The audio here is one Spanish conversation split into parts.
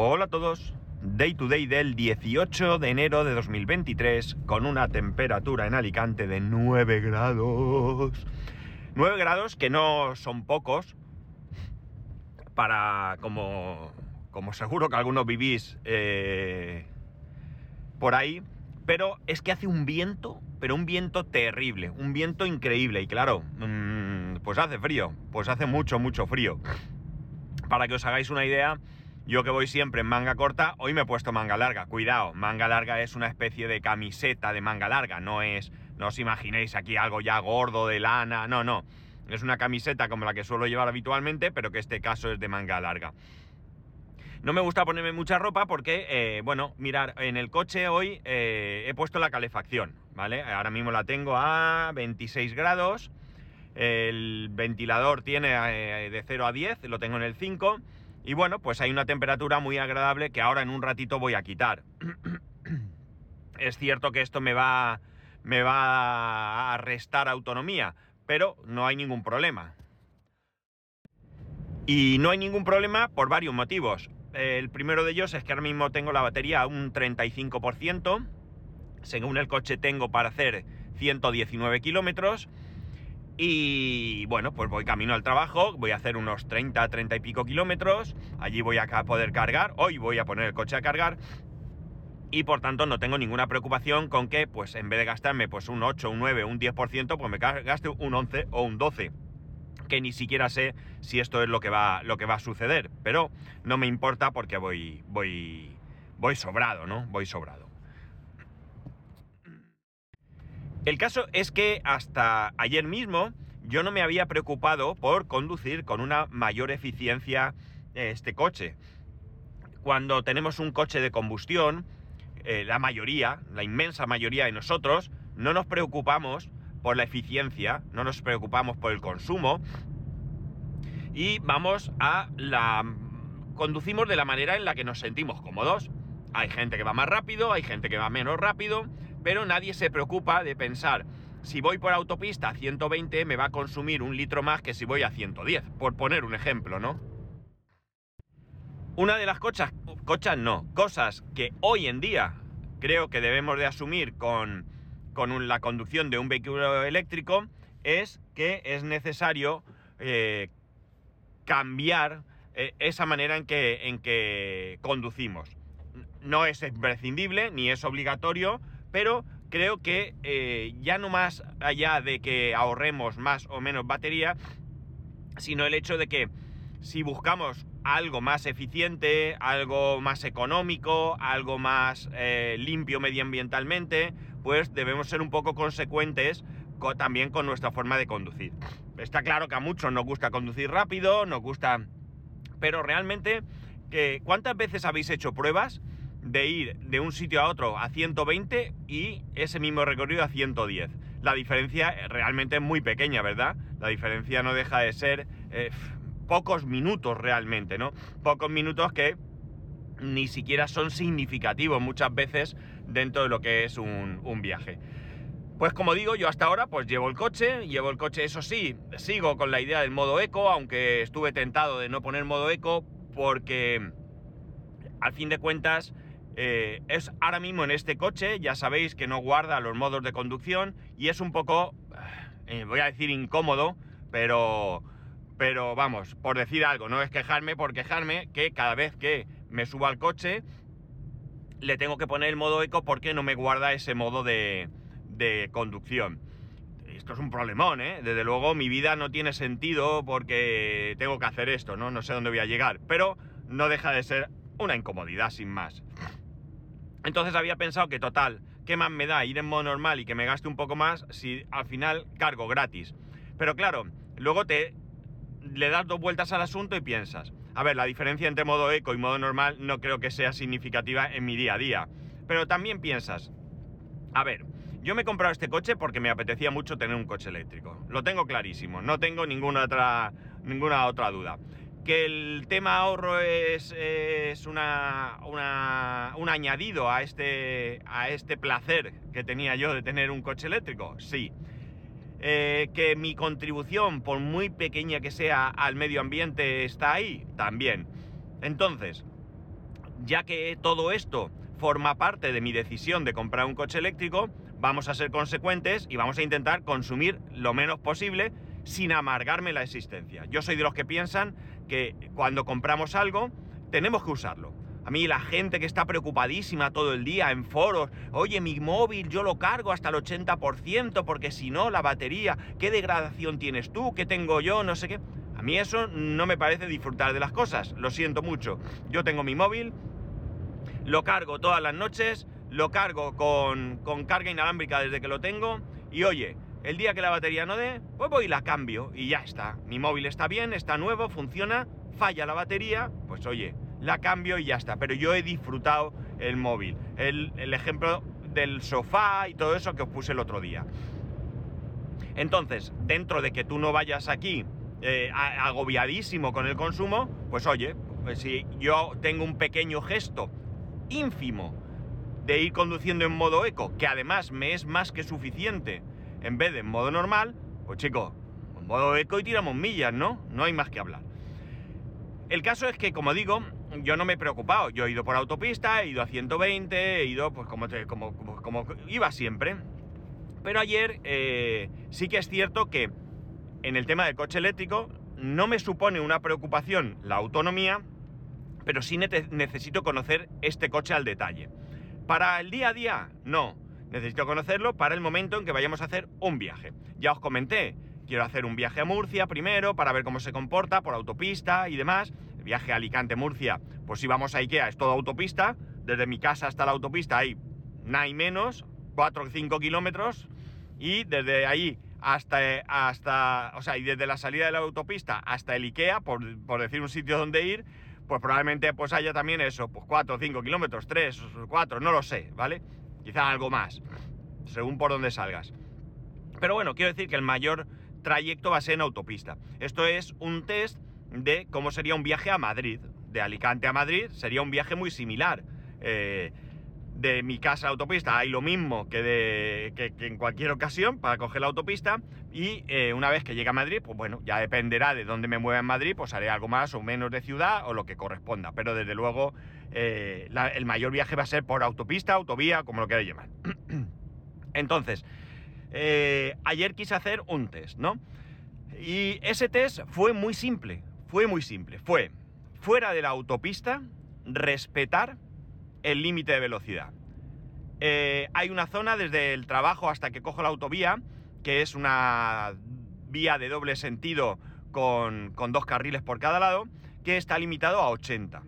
Hola a todos. Day to day del 18 de enero de 2023 con una temperatura en Alicante de 9 grados. 9 grados que no son pocos para como, como seguro que algunos vivís eh, por ahí, pero es que hace un viento, pero un viento terrible, un viento increíble y claro, mmm, pues hace frío, pues hace mucho, mucho frío. Para que os hagáis una idea, yo que voy siempre en manga corta, hoy me he puesto manga larga. Cuidado, manga larga es una especie de camiseta de manga larga, no es, no os imaginéis aquí algo ya gordo de lana, no, no. Es una camiseta como la que suelo llevar habitualmente, pero que este caso es de manga larga. No me gusta ponerme mucha ropa porque, eh, bueno, mirar, en el coche hoy eh, he puesto la calefacción, ¿vale? Ahora mismo la tengo a 26 grados. El ventilador tiene eh, de 0 a 10, lo tengo en el 5. Y bueno, pues hay una temperatura muy agradable que ahora en un ratito voy a quitar. es cierto que esto me va, me va a restar autonomía, pero no hay ningún problema. Y no hay ningún problema por varios motivos. El primero de ellos es que ahora mismo tengo la batería a un 35%. Según el coche tengo para hacer 119 kilómetros. Y bueno, pues voy camino al trabajo, voy a hacer unos 30, 30 y pico kilómetros, allí voy a poder cargar, hoy voy a poner el coche a cargar y por tanto no tengo ninguna preocupación con que pues en vez de gastarme pues un 8, un 9, un 10%, pues me gaste un 11 o un 12 que ni siquiera sé si esto es lo que va, lo que va a suceder, pero no me importa porque voy, voy, voy sobrado, ¿no? Voy sobrado. El caso es que hasta ayer mismo yo no me había preocupado por conducir con una mayor eficiencia este coche. Cuando tenemos un coche de combustión, eh, la mayoría, la inmensa mayoría de nosotros, no nos preocupamos por la eficiencia, no nos preocupamos por el consumo y vamos a la... conducimos de la manera en la que nos sentimos cómodos. Hay gente que va más rápido, hay gente que va menos rápido, pero nadie se preocupa de pensar, si voy por autopista a 120 me va a consumir un litro más que si voy a 110, por poner un ejemplo, ¿no? Una de las cosas, cochas no, cosas que hoy en día creo que debemos de asumir con, con la conducción de un vehículo eléctrico es que es necesario eh, cambiar eh, esa manera en que, en que conducimos. No es imprescindible ni es obligatorio, pero creo que eh, ya no más allá de que ahorremos más o menos batería, sino el hecho de que si buscamos algo más eficiente, algo más económico, algo más eh, limpio medioambientalmente, pues debemos ser un poco consecuentes también con nuestra forma de conducir. Está claro que a muchos nos gusta conducir rápido, nos gusta... Pero realmente, ¿cuántas veces habéis hecho pruebas de ir de un sitio a otro a 120 y ese mismo recorrido a 110. La diferencia realmente es muy pequeña, ¿verdad? La diferencia no deja de ser eh, pocos minutos realmente, ¿no? Pocos minutos que ni siquiera son significativos muchas veces dentro de lo que es un, un viaje. Pues como digo, yo hasta ahora pues llevo el coche, llevo el coche, eso sí, sigo con la idea del modo eco, aunque estuve tentado de no poner modo eco porque al fin de cuentas eh, es ahora mismo en este coche, ya sabéis que no guarda los modos de conducción y es un poco, eh, voy a decir incómodo, pero, pero vamos, por decir algo, no es quejarme por quejarme, que cada vez que me subo al coche le tengo que poner el modo eco porque no me guarda ese modo de, conducción. Esto es un problemón, ¿eh? Desde luego mi vida no tiene sentido porque tengo que hacer esto, ¿no? No sé dónde voy a llegar, pero no deja de ser una incomodidad sin más. Entonces había pensado que total, ¿qué más me da ir en modo normal y que me gaste un poco más si al final cargo gratis? Pero claro, luego te le das dos vueltas al asunto y piensas, a ver, la diferencia entre modo eco y modo normal no creo que sea significativa en mi día a día. Pero también piensas, a ver, yo me he comprado este coche porque me apetecía mucho tener un coche eléctrico. Lo tengo clarísimo, no tengo ninguna otra, ninguna otra duda que el tema ahorro es, una, un añadido a este, a este placer que tenía yo de tener un coche eléctrico, sí. Eh, que mi contribución, por muy pequeña que sea al medio ambiente, está ahí, también. Entonces, ya que todo esto forma parte de mi decisión de comprar un coche eléctrico, vamos a ser consecuentes y vamos a intentar consumir lo menos posible sin amargarme la existencia. Yo soy de los que piensan que cuando compramos algo tenemos que usarlo. A mí la gente que está preocupadísima todo el día en foros, oye, mi móvil yo lo cargo hasta el 80% porque si no la batería, ¿qué degradación tienes tú? ¿Qué tengo yo? No sé qué. A mí eso no me parece disfrutar de las cosas, lo siento mucho. Yo tengo mi móvil, lo cargo todas las noches, lo cargo con, con carga inalámbrica desde que lo tengo y oye, el día que la batería no dé, pues voy y la cambio y ya está. Mi móvil está bien, está nuevo, funciona, falla la batería, pues oye, la cambio y ya está. Pero yo he disfrutado el móvil. El, ejemplo del sofá y todo eso que os puse el otro día. Entonces, dentro de que tú no vayas aquí eh, agobiadísimo con el consumo, pues oye, pues si yo tengo un pequeño gesto ínfimo de ir conduciendo en modo eco, que además me es más que suficiente en vez de en modo normal, pues chico, en modo eco y tiramos millas, ¿no? No hay más que hablar. El caso es que, como digo, yo no me he preocupado. Yo he ido por autopista, he ido a 120, he ido pues como, como, como, iba siempre. Pero ayer eh, sí que es cierto que en el tema del coche eléctrico no me supone una preocupación la autonomía, pero sí necesito conocer este coche al detalle. Para el día a día, no. Necesito conocerlo para el momento en que vayamos a hacer un viaje. Ya os comenté, quiero hacer un viaje a Murcia primero para ver cómo se comporta por autopista y demás. El viaje a Alicante-Murcia, pues si vamos a Ikea es todo autopista. Desde mi casa hasta la autopista hay nada y menos, 4 o 5 kilómetros. Y desde ahí hasta, hasta, o sea, y desde la salida de la autopista hasta el Ikea, por, por decir un sitio donde ir, pues probablemente pues haya también eso, pues 4 o 5 kilómetros, 3 o 4, no lo sé, ¿vale? Quizá algo más, según por dónde salgas. Pero bueno, quiero decir que el mayor trayecto va a ser en autopista. Esto es un test de cómo sería un viaje a Madrid. De Alicante a Madrid sería un viaje muy similar. Eh, de mi casa a autopista hay lo mismo que, de, que, en cualquier ocasión para coger la autopista y eh, una vez que llegue a Madrid, pues bueno, ya dependerá de dónde me mueva en Madrid, pues haré algo más o menos de ciudad o lo que corresponda. Pero desde luego eh, el mayor viaje va a ser por autopista, autovía, como lo queráis llamar. Entonces, eh, ayer quise hacer un test, ¿no? Y ese test fue muy simple, fue muy simple. Fue fuera de la autopista, respetar el límite de velocidad. Eh, hay una zona desde el trabajo hasta que cojo la autovía, que es una vía de doble sentido con, con dos carriles por cada lado, que está limitado a 80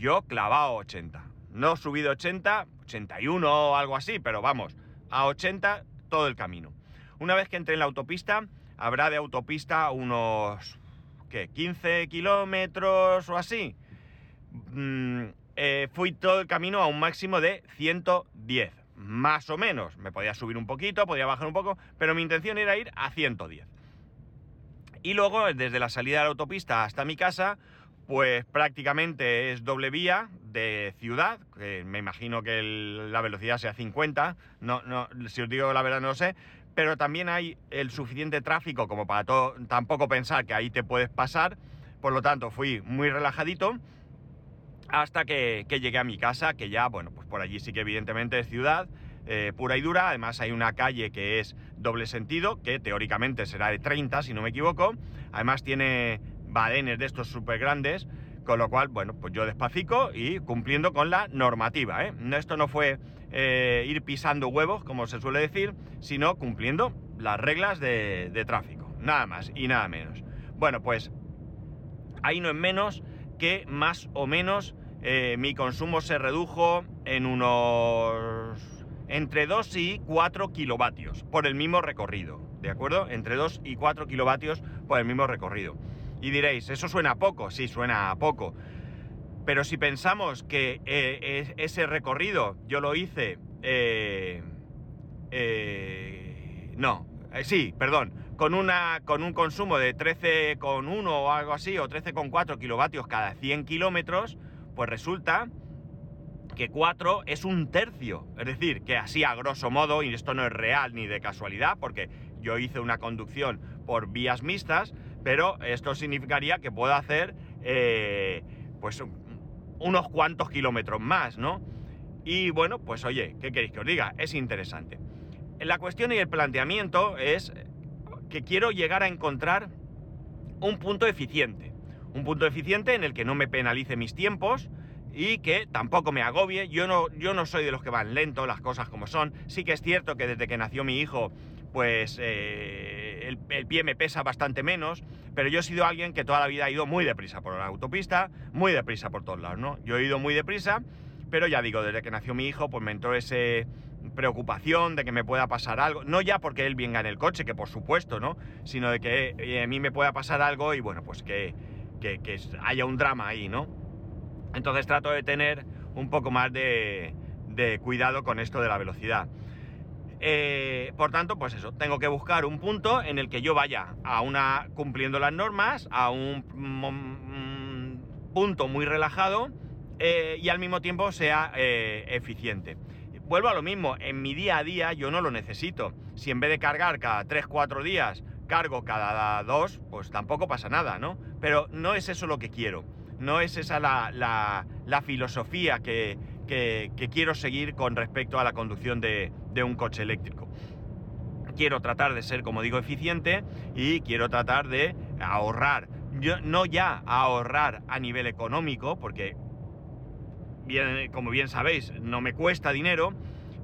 yo clavado 80. No subido 80, 81 o algo así, pero vamos, a 80 todo el camino. Una vez que entre en la autopista, habrá de autopista unos, ¿qué? 15 kilómetros o así. Mm, eh, fui todo el camino a un máximo de 110, más o menos. Me podía subir un poquito, podía bajar un poco, pero mi intención era ir a 110. Y luego, desde la salida de la autopista hasta mi casa, pues prácticamente es doble vía de ciudad, me imagino que la velocidad sea 50, no, no, si os digo la verdad no lo sé, pero también hay el suficiente tráfico como para todo, tampoco pensar que ahí te puedes pasar, por lo tanto fui muy relajadito hasta que, llegué a mi casa, que ya, bueno, pues por allí sí que evidentemente es ciudad, eh, pura y dura. Además hay una calle que es doble sentido, que teóricamente será de 30, si no me equivoco. Además tiene badenes de estos súper grandes, con lo cual, bueno, pues yo despacico y cumpliendo con la normativa. ¿eh? Esto no fue eh, ir pisando huevos, como se suele decir, sino cumpliendo las reglas de, tráfico. Nada más y nada menos. Bueno, pues ahí no es menos que más o menos eh, mi consumo se redujo en unos entre 2 y 4 kilovatios por el mismo recorrido, ¿de acuerdo? Entre 2 y 4 kilovatios por el mismo recorrido. Y diréis, ¿eso suena a poco? Sí, suena a poco. Pero si pensamos que eh, ese recorrido yo lo hice... Eh, eh, no, sí, perdón. Con, una, con un consumo de 13,1 o algo así, o 13,4 kilovatios cada 100 kilómetros, pues resulta que 4 es un tercio. Es decir, que así a grosso modo, y esto no es real ni de casualidad, porque yo hice una conducción por vías mixtas, pero esto significaría que puedo hacer, eh, pues, unos cuantos kilómetros más, ¿no? Y bueno, pues oye, ¿qué queréis que os diga? Es interesante. La cuestión y el planteamiento es que quiero llegar a encontrar un punto eficiente. Un punto eficiente en el que no me penalice mis tiempos y que tampoco me agobie. Yo no, yo no soy de los que van lento, las cosas como son. Sí que es cierto que desde que nació mi hijo, pues eh, el, pie me pesa bastante menos, pero yo he sido alguien que toda la vida ha ido muy deprisa por la autopista, muy deprisa por todos lados, ¿no? Yo he ido muy deprisa, pero ya digo, desde que nació mi hijo, pues me entró ese preocupación de que me pueda pasar algo, no ya porque él venga en el coche, que por supuesto, ¿no? Sino de que eh, a mí me pueda pasar algo y bueno, pues que, que, haya un drama ahí, ¿no? Entonces trato de tener un poco más de, cuidado con esto de la velocidad. Eh, por tanto, pues eso, tengo que buscar un punto en el que yo vaya a una cumpliendo las normas, a un, un punto muy relajado eh, y al mismo tiempo sea eh, eficiente. Vuelvo a lo mismo, en mi día a día yo no lo necesito. Si en vez de cargar cada 3-4 días, cargo cada 2, pues tampoco pasa nada, ¿no? Pero no es eso lo que quiero. No es esa la, la, la filosofía que, que, que, quiero seguir con respecto a la conducción de, de un coche eléctrico. Quiero tratar de ser, como digo, eficiente y quiero tratar de ahorrar. Yo, no ya ahorrar a nivel económico, porque bien, como bien sabéis, no me cuesta dinero,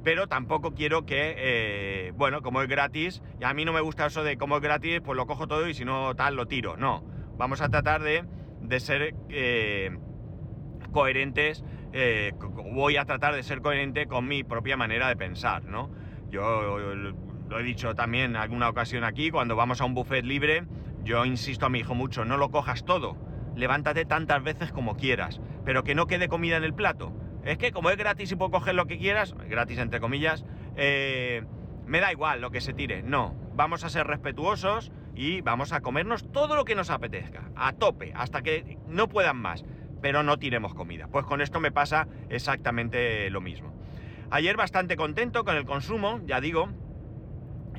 pero tampoco quiero que, eh, bueno, como es gratis, y a mí no me gusta eso de como es gratis, pues lo cojo todo y si no tal, lo tiro. No, vamos a tratar de, ser eh, coherentes, eh, voy a tratar de ser coherente con mi propia manera de pensar, ¿no? Yo lo he dicho también en alguna ocasión aquí, cuando vamos a un buffet libre, yo insisto a mi hijo mucho, no lo cojas todo, levántate tantas veces como quieras, pero que no quede comida en el plato. Es que como es gratis y puedo coger lo que quieras, gratis entre comillas, eh, me da igual lo que se tire. No, vamos a ser respetuosos y vamos a comernos todo lo que nos apetezca, a tope, hasta que no puedan más, pero no tiremos comida. Pues con esto me pasa exactamente lo mismo. Ayer bastante contento con el consumo, ya digo,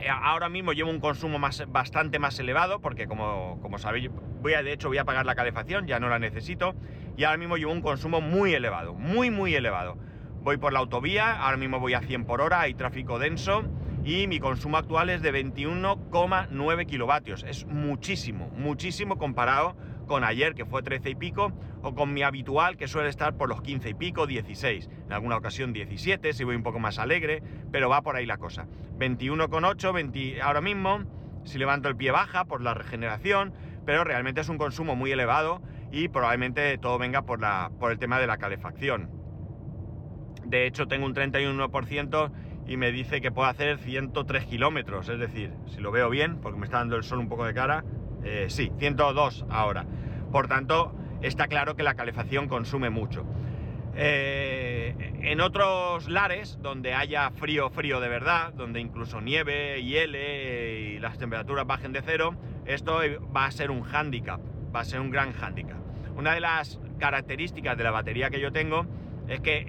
ahora mismo llevo un consumo más, bastante más elevado, porque como, como sabéis, voy a, de hecho voy a pagar la calefacción, ya no la necesito, y ahora mismo llevo un consumo muy elevado, muy muy elevado. Voy por la autovía, ahora mismo voy a 100 por hora, hay tráfico denso, y mi consumo actual es de 21,9 kilovatios. Es muchísimo, muchísimo comparado con ayer, que fue 13 y pico, o con mi habitual, que suele estar por los 15 y pico, 16. En alguna ocasión 17, si voy un poco más alegre, pero va por ahí la cosa. 21,8, 20 ahora mismo, si levanto el pie baja por la regeneración, pero realmente es un consumo muy elevado y probablemente todo venga por, la, por el tema de la calefacción. De hecho, tengo un 31% y me dice que puedo hacer 103 kilómetros, es decir, si lo veo bien, porque me está dando el sol un poco de cara, eh, sí, 102 ahora. Por tanto, está claro que la calefacción consume mucho. Eh, en otros lares, donde haya frío, frío de verdad, donde incluso nieve, hiele y las temperaturas bajen de cero, esto va a ser un hándicap, va a ser un gran hándicap. Una de las características de la batería que yo tengo es que.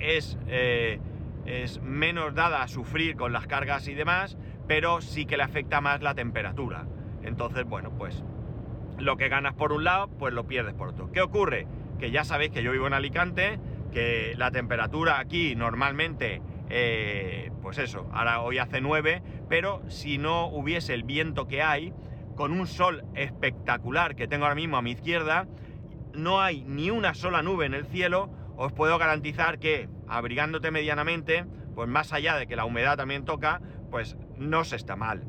Eh, es menos dada a sufrir con las cargas y demás, pero sí que le afecta más la temperatura. Entonces, bueno, pues lo que ganas por un lado, pues lo pierdes por otro. ¿Qué ocurre? Que ya sabéis que yo vivo en Alicante, que la temperatura aquí normalmente, eh, pues eso, ahora hoy hace 9, pero si no hubiese el viento que hay, con un sol espectacular que tengo ahora mismo a mi izquierda, no hay ni una sola nube en el cielo, os puedo garantizar que abrigándote medianamente, pues más allá de que la humedad también toca, pues no se está mal.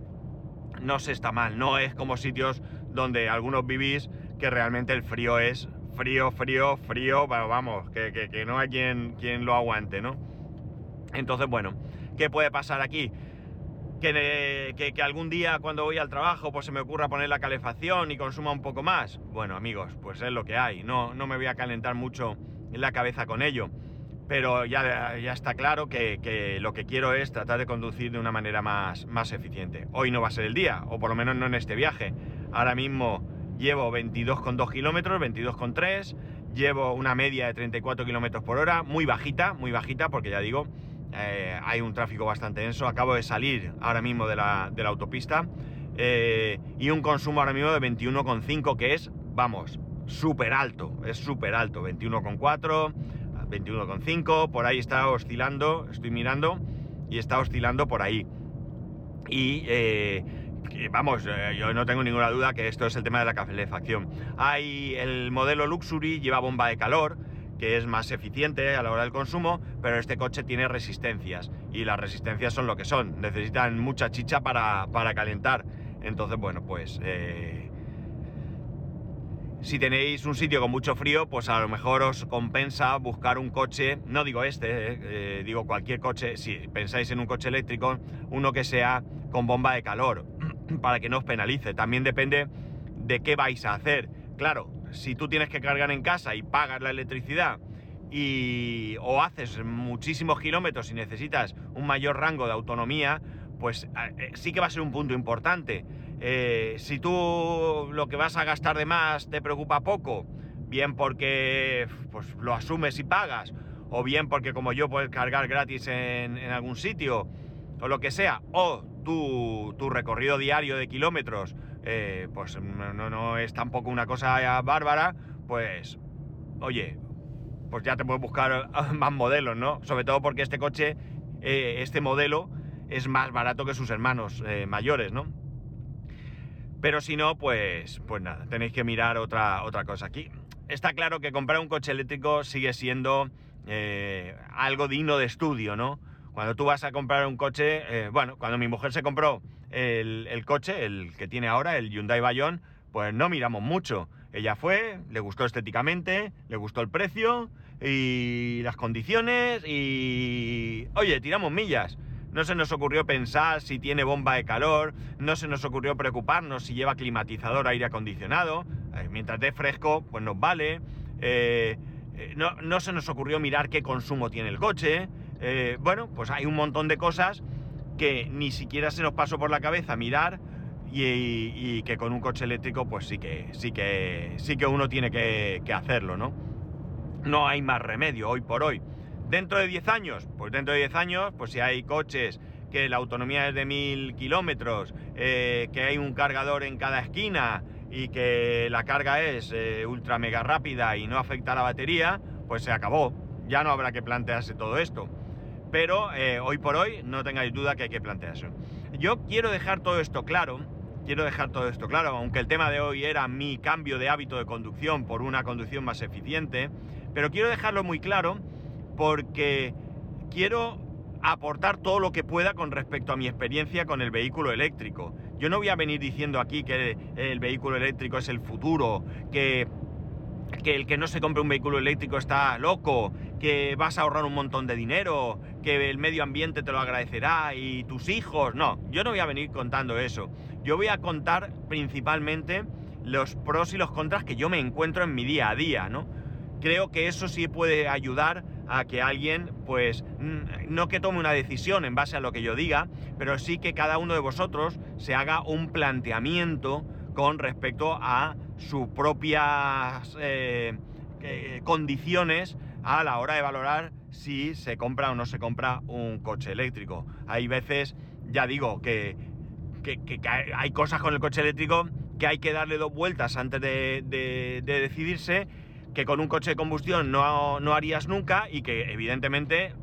No se está mal, no es como sitios donde algunos vivís que realmente el frío es frío, frío, frío, vamos, que, que, no hay quien, quien lo aguante, ¿no? Entonces, bueno, ¿qué puede pasar aquí? Que, que, que, algún día cuando voy al trabajo pues se me ocurra poner la calefacción y consuma un poco más. Bueno amigos, pues es lo que hay. No, no me voy a calentar mucho la cabeza con ello. Pero ya, ya está claro que, que, lo que quiero es tratar de conducir de una manera más, más eficiente. Hoy no va a ser el día, o por lo menos no en este viaje. Ahora mismo llevo 22,2 kilómetros, 22,3. Llevo una media de 34 kilómetros por hora, muy bajita, muy bajita, porque ya digo, eh, hay un tráfico bastante denso. Acabo de salir ahora mismo de la, autopista. Eh, y un consumo ahora mismo de 21,5, que es, vamos, súper alto, es súper alto, 21,4, 21,5, por ahí está oscilando, estoy mirando y está oscilando por ahí. Y eh, vamos, eh, yo no tengo ninguna duda que esto es el tema de la calefacción. Hay el modelo Luxury, lleva bomba de calor, que es más eficiente a la hora del consumo, pero este coche tiene resistencias y las resistencias son lo que son, necesitan mucha chicha para, calentar. Entonces, bueno, pues eh, si tenéis un sitio con mucho frío, pues a lo mejor os compensa buscar un coche, no digo este, eh, eh, digo cualquier coche, si pensáis en un coche eléctrico, uno que sea con bomba de calor, para que no os penalice. También depende de qué vais a hacer. Claro, si tú tienes que cargar en casa y pagas la electricidad y o haces muchísimos kilómetros y necesitas un mayor rango de autonomía, pues eh, sí que va a ser un punto importante. Eh, si tú lo que vas a gastar de más te preocupa poco, bien porque pues, lo asumes y pagas, o bien porque como yo puedes cargar gratis en, algún sitio, o lo que sea, o tu, recorrido diario de kilómetros eh, pues no, es tampoco una cosa bárbara, pues oye, pues ya te puedes buscar más modelos, ¿no? Sobre todo porque este coche, eh, este modelo, es más barato que sus hermanos eh, mayores, ¿no? Pero si no, pues, pues nada, tenéis que mirar otra, otra cosa. Aquí está claro que comprar un coche eléctrico sigue siendo algo digno de estudio, ¿no? Cuando tú vas a comprar un coche, bueno, cuando mi mujer se compró el, coche, el que tiene ahora, el Hyundai Bayon, pues no miramos mucho. Ella fue, le gustó estéticamente, le gustó el precio y las condiciones y... Oye, tiramos millas. No se nos ocurrió pensar si tiene bomba de calor, no se nos ocurrió preocuparnos si lleva climatizador, aire acondicionado. Eh, mientras dé fresco, pues nos vale. Eh, eh, no, no, se nos ocurrió mirar qué consumo tiene el coche. Bueno, pues hay un montón de cosas que ni siquiera se nos pasó por la cabeza mirar y, que con un coche eléctrico pues sí que, sí que, sí que uno tiene que, hacerlo, ¿no? No hay más remedio hoy por hoy. Dentro de 10 años, pues dentro de 10 años, pues si hay coches que la autonomía es de 1000 kilómetros, eh, que hay un cargador en cada esquina y que la carga es eh, ultra mega rápida y no afecta a la batería, pues se acabó. Ya no habrá que plantearse todo esto pero eh, hoy por hoy no tengáis duda que hay que plantearse. Yo quiero dejar todo esto claro, quiero dejar todo esto claro, aunque el tema de hoy era mi cambio de hábito de conducción por una conducción más eficiente, pero quiero dejarlo muy claro porque quiero aportar todo lo que pueda con respecto a mi experiencia con el vehículo eléctrico. Yo no voy a venir diciendo aquí que el vehículo eléctrico es el futuro, que que el que no se compre un vehículo eléctrico está loco, que vas a ahorrar un montón de dinero, que el medio ambiente te lo agradecerá y tus hijos. No, yo no voy a venir contando eso. Yo voy a contar principalmente los pros y los contras que yo me encuentro en mi día a día, ¿no? Creo que eso sí puede ayudar a que alguien, pues, no que tome una decisión en base a lo que yo diga, pero sí que cada uno de vosotros se haga un planteamiento con respecto a sus propias eh, condiciones a la hora de valorar si se compra o no se compra un coche eléctrico. Hay veces, ya digo, que, hay cosas con el coche eléctrico que hay que darle dos vueltas antes de, decidirse, que con un coche de combustión no, no harías nunca y que evidentemente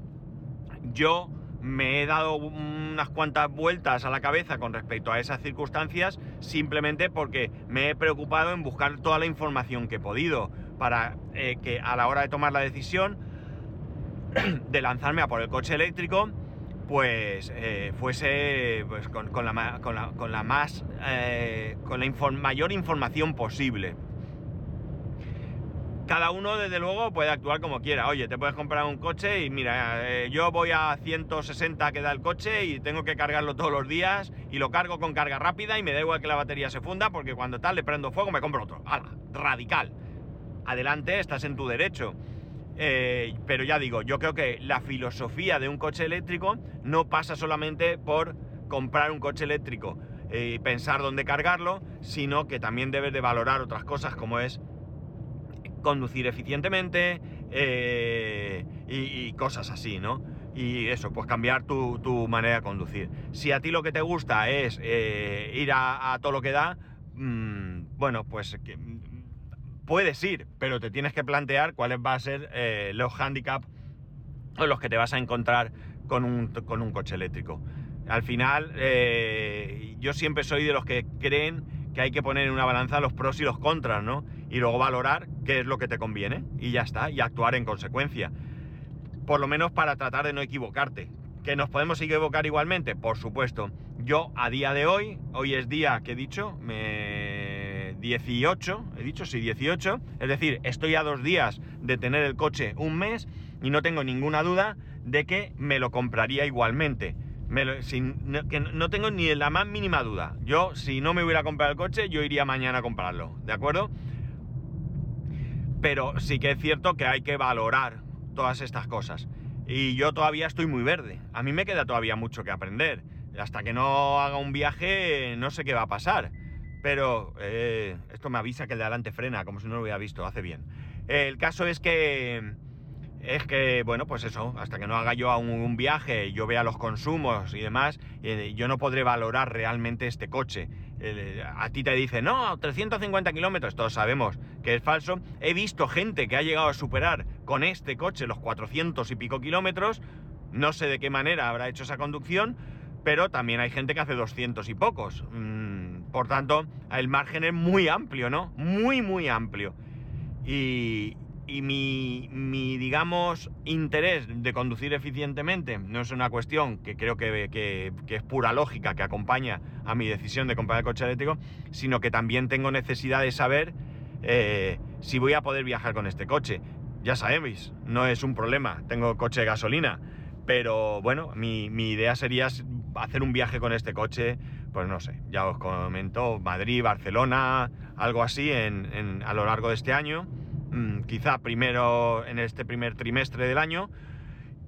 yo me he dado unas cuantas vueltas a la cabeza con respecto a esas circunstancias simplemente porque me he preocupado en buscar toda la información que he podido para eh, que a la hora de tomar la decisión de lanzarme a por el coche eléctrico pues eh, fuese pues, con, la, más con la eh, mayor información posible cada uno, desde luego, puede actuar como quiera. Oye, te puedes comprar un coche y mira, eh, yo voy a 160 que da el coche y tengo que cargarlo todos los días y lo cargo con carga rápida y me da igual que la batería se funda porque cuando tal le prendo fuego me compro otro. ¡Hala! Radical. Adelante, estás en tu derecho. Eh, pero ya digo, yo creo que la filosofía de un coche eléctrico no pasa solamente por comprar un coche eléctrico y pensar dónde cargarlo, sino que también debes de valorar otras cosas como es conducir eficientemente eh, y, cosas así, ¿no? Y eso, pues cambiar tu, manera de conducir. Si a ti lo que te gusta es eh, ir a, todo lo que da, mm, bueno, pues puedes ir, pero te tienes que plantear cuáles van a ser eh, los handicaps o los que te vas a encontrar con un, con un coche eléctrico. Al final, eh, yo siempre soy de los que creen que hay que poner en una balanza los pros y los contras, ¿no? Y luego valorar qué es lo que te conviene y ya está, y actuar en consecuencia. Por lo menos para tratar de no equivocarte. ¿Que nos podemos equivocar igualmente? Por supuesto. Yo a día de hoy, hoy es día que he dicho, me... 18, he dicho, sí, 18, es decir, estoy a dos días de tener el coche un mes y no tengo ninguna duda de que me lo compraría igualmente. sin, no, que no tengo ni la más mínima duda. Yo, si no me hubiera comprado el coche, yo iría mañana a comprarlo, ¿de acuerdo? Pero sí que es cierto que hay que valorar todas estas cosas. Y yo todavía estoy muy verde. A mí me queda todavía mucho que aprender. Hasta que no haga un viaje, no sé qué va a pasar. Pero eh, esto me avisa que el de adelante frena, como si no lo hubiera visto, hace bien. El caso es que es que, bueno, pues eso, hasta que no haga yo un, viaje, yo vea los consumos y demás, eh, yo no podré valorar realmente este coche. a ti te dice, no, 350 kilómetros, todos sabemos que es falso. He visto gente que ha llegado a superar con este coche los 400 y pico kilómetros, no sé de qué manera habrá hecho esa conducción, pero también hay gente que hace 200 y pocos. Mm, por tanto, el margen es muy amplio, ¿no? Muy, muy amplio. Y, mi, digamos, interés de conducir eficientemente no es una cuestión que creo que, es pura lógica, que acompaña a mi decisión de comprar el coche eléctrico, sino que también tengo necesidad de saber eh, si voy a poder viajar con este coche. Ya sabéis, no es un problema, tengo coche de gasolina, pero bueno, mi, idea sería hacer un viaje con este coche, pues no sé, ya os comento, Madrid, Barcelona, algo así a lo largo de este año Mm, quizá primero en este primer trimestre del año.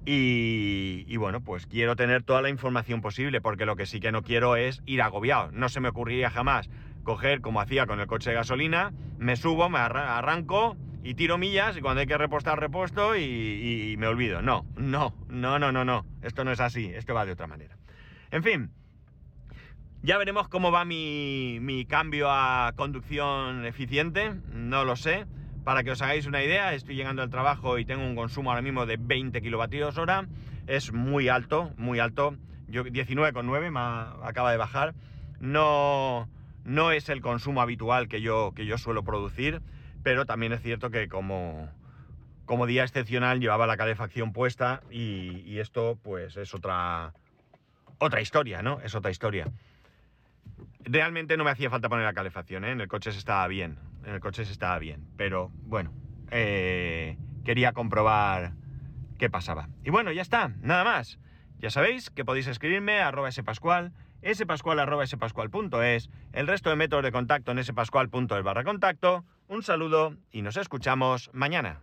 Y, bueno, pues quiero tener toda la información posible, porque lo que sí que no quiero es ir agobiado. No se me ocurriría jamás coger, como hacía con el coche de gasolina, me subo, me arranco y tiro millas y cuando hay que repostar, repuesto y, me olvido. No, no, no, no, no, no. Esto no es así, esto va de otra manera. En fin, ya veremos cómo va mi, cambio a conducción eficiente, no lo sé. Para que os hagáis una idea, estoy llegando al trabajo y tengo un consumo ahora mismo de 20 kilovatios hora. Es muy alto, muy alto. Yo 19,9 me acaba de bajar. No, no es el consumo habitual que yo, que yo suelo producir, pero también es cierto que como, como día excepcional llevaba la calefacción puesta y, esto pues es otra, otra historia, ¿no? Es otra historia. Realmente no me hacía falta poner la calefacción, ¿eh? en el coche se estaba bien en el coche se estaba bien, pero bueno, eh, quería comprobar qué pasaba. Y bueno, ya está, nada más. Ya sabéis que podéis escribirme a arroba spascual, spascual arroba spascual.es, el resto de métodos de contacto en spascual.es barra contacto. Un saludo y nos escuchamos mañana.